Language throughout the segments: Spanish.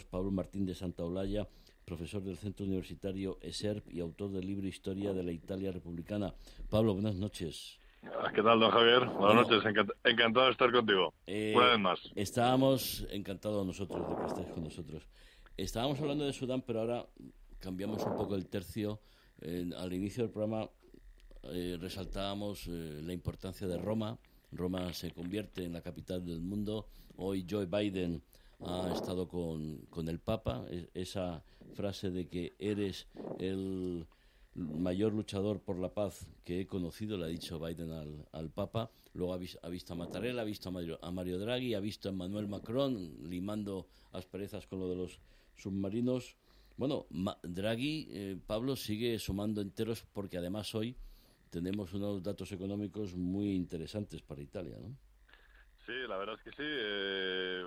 Pablo Martín de Santa Olalla, profesor del Centro Universitario ESERP y autor del libro Historia de la Italia Republicana. Pablo, buenas noches. ¿Qué tal, don Javier? Buenas noches, encantado de estar contigo. Eh, Una vez más. Estábamos encantados nosotros de que estés con nosotros. Estábamos hablando de Sudán, pero ahora cambiamos un poco el tercio. al inicio del programa eh, resaltábamos eh, la importancia de Roma. Roma se convierte en la capital del mundo. Hoy Joe Biden ha estado con, con el Papa, e, esa frase de que eres el mayor luchador por la paz que he conocido, le ha dicho Biden al, al Papa. Luego ha, ha, visto a Mattarella, ha visto a Mario, a Mario Draghi, ha visto a Emmanuel Macron limando asperezas con lo de los submarinos. Bueno, Draghi, eh, Pablo, sigue sumando enteros porque además hoy tenemos unos datos económicos muy interesantes para Italia, ¿no? Sí, la verdad es que sí. Eh,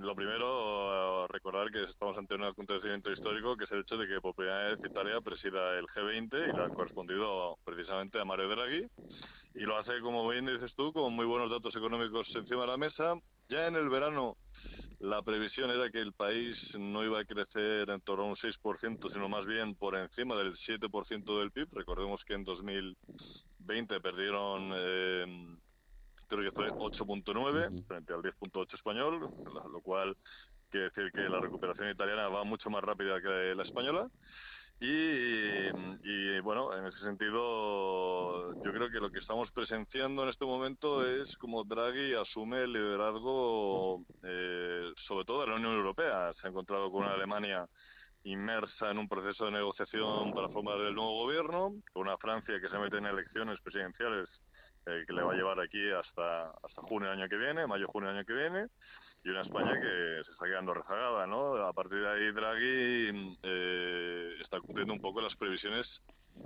lo primero, recordar que estamos ante un acontecimiento histórico, que es el hecho de que por primera vez Italia presida el G20 y lo ha correspondido precisamente a Mario Draghi. Y lo hace, como bien dices tú, con muy buenos datos económicos encima de la mesa. Ya en el verano la previsión era que el país no iba a crecer en torno a un 6%, sino más bien por encima del 7% del PIB. Recordemos que en 2020 perdieron... Eh, creo que fue 8.9 frente al 10.8 español, lo cual quiere decir que la recuperación italiana va mucho más rápida que la española. Y, bueno, en ese sentido, yo creo que lo que estamos presenciando en este momento es como Draghi asume el liderazgo, eh, sobre todo de la Unión Europea. Se ha encontrado con una Alemania inmersa en un proceso de negociación para formar el nuevo gobierno, con una Francia que se mete en elecciones presidenciales eh, que le va a llevar aquí hasta, hasta junio del año que viene, mayo-junio del año que viene, y una España que se está quedando rezagada, ¿no? A partir de ahí Draghi eh, está cumpliendo un poco las previsiones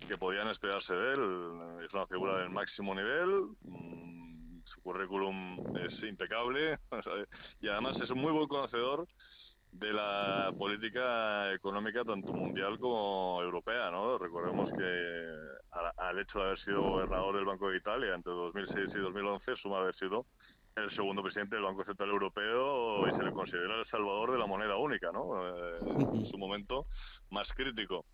que podían esperarse de él. Es una figura del máximo nivel, mm, su currículum es impecable y además es un muy buen conocedor de la política económica tanto mundial como europea, ¿no? Recordemos que al, hecho de haber sido gobernador del Banco de Italia entre 2006 y 2011 suma haber sido el segundo presidente del Banco Central Europeo y se le considera el salvador de la moneda única, ¿no? Eh, en su momento más crítico.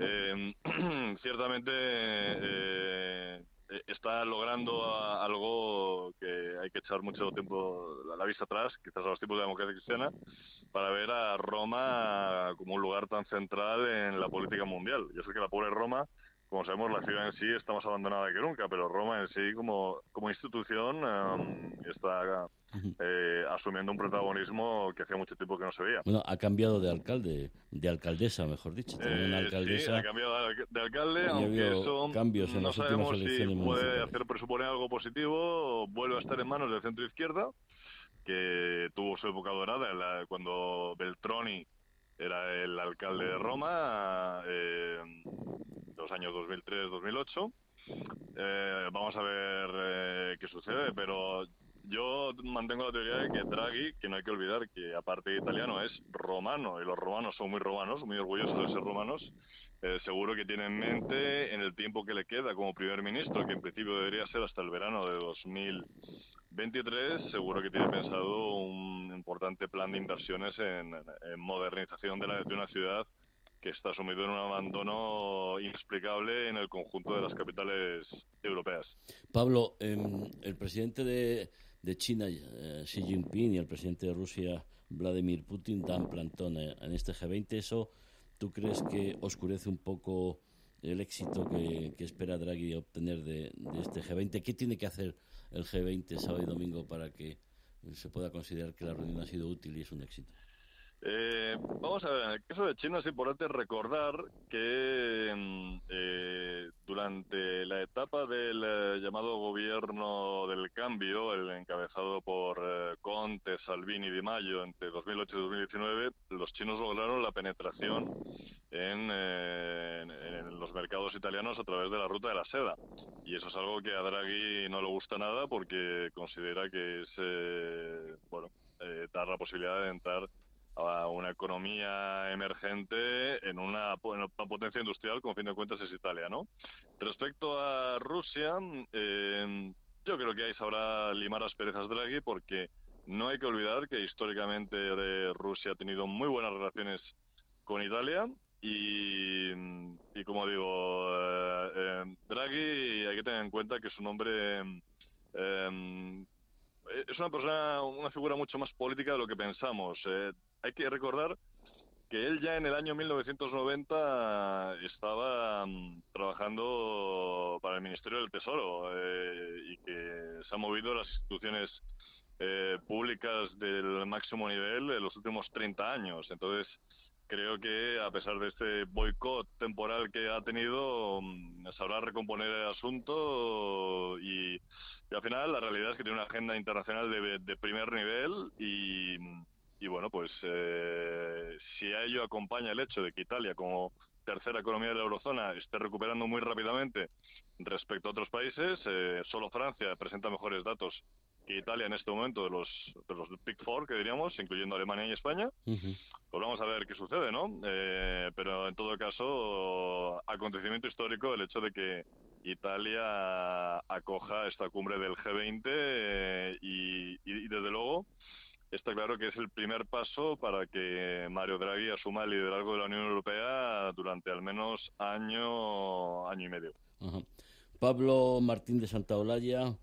Eh, ciertamente eh, está logrando algo que hay que echar mucho tiempo la vista atrás, quizás a los tiempos de la democracia cristiana, para ver a Roma como un lugar tan central en la política mundial. Yo sé que la pobre Roma como sabemos, la ciudad en sí está más abandonada que nunca, pero Roma en sí, como, como institución, em, está eh, asumiendo un protagonismo que hacía mucho tiempo que no se veía. Bueno, ha cambiado de alcalde, de alcaldesa, mejor dicho. Eh, una alcaldesa. Sí, ha cambiado de alcalde, aunque eso cambios en no las sabemos si puede hacer presuponer algo positivo, vuelve a estar en manos del centro izquierda, que tuvo su época dorada cuando Beltroni era el alcalde de Roma. Eh, los años 2003-2008. Eh, vamos a ver eh, qué sucede, pero yo mantengo la teoría de que Draghi, que no hay que olvidar que aparte de italiano es romano, y los romanos son muy romanos, muy orgullosos de ser romanos, eh, seguro que tiene en mente en el tiempo que le queda como primer ministro, que en principio debería ser hasta el verano de 2023, seguro que tiene pensado un importante plan de inversiones en, modernización de, de una ciudad que está sumido en un abandono inexplicable en el conjunto de las capitales europeas. Pablo, em, el presidente de, China, eh, Xi Jinping, y el presidente de Rusia, Vladimir Putin, dan plantón eh, en este G20. ¿Eso tú crees que oscurece un poco el éxito que, espera Draghi obtener de, de este G20? ¿Qué tiene que hacer el G20 sábado y domingo para que se pueda considerar que la reunión ha sido útil y es un éxito? Eh, vamos a ver, en el caso de China es importante recordar que mm, eh, durante la etapa del eh, llamado gobierno del cambio, el encabezado por eh, Conte, Salvini y Di Maio entre 2008 y 2019, los chinos lograron la penetración en, en, los mercados italianos a través de la ruta de la seda. Y eso es algo que a Draghi no le gusta nada porque considera que es, bueno, dar la posibilidad de entrar a una economía emergente en una, potencia industrial, como fin de cuentas es Italia, ¿no? Respecto a Rusia, eh, yo creo que ahí sabrá limar las perezas Draghi porque No hay que olvidar que históricamente Rusia ha tenido muy buenas relaciones con Italia y, como digo, eh, eh, Draghi hay que tener en cuenta que es un hombre, eh, es una persona, una figura mucho más política de lo que pensamos. Hay que recordar que él ya en el año 1990 estaba mm, trabajando para el Ministerio del Tesoro y que se ha movido las instituciones públicas del máximo nivel en los últimos 30 años. Entonces, creo que a pesar de este boicot temporal que ha tenido, mm, sabrá recomponer el asunto y, al final la realidad es que tiene una agenda internacional de, primer nivel y, y bueno, pues eh, si a ello acompaña el hecho de que Italia como tercera economía de la eurozona esté recuperando muy rápidamente respecto a otros países, eh, solo Francia presenta mejores datos Italia en este momento de los, de los Big Four, que diríamos, incluyendo Alemania y España. Pues vamos a ver qué sucede, ¿no? Eh, pero en todo caso, acontecimiento histórico el hecho de que Italia acoja esta cumbre del G20 eh, y, desde luego está claro que es el primer paso para que Mario Draghi asuma el liderazgo de la Unión Europea durante al menos año, año y medio. Pablo Martín de Santaolalla,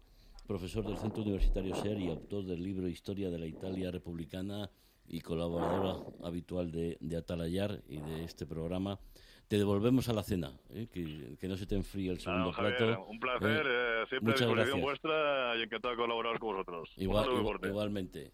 profesor del Centro Universitario SER y autor del libro Historia de la Italia Republicana y colaboradora habitual de, de Atalayar y de este programa. Te devolvemos a la cena, ¿eh? que, no se te enfríe el segundo plato. Un placer, ¿eh? Eh, siempre a disposición vuestra y encantado de colaborar con vosotros. igualmente.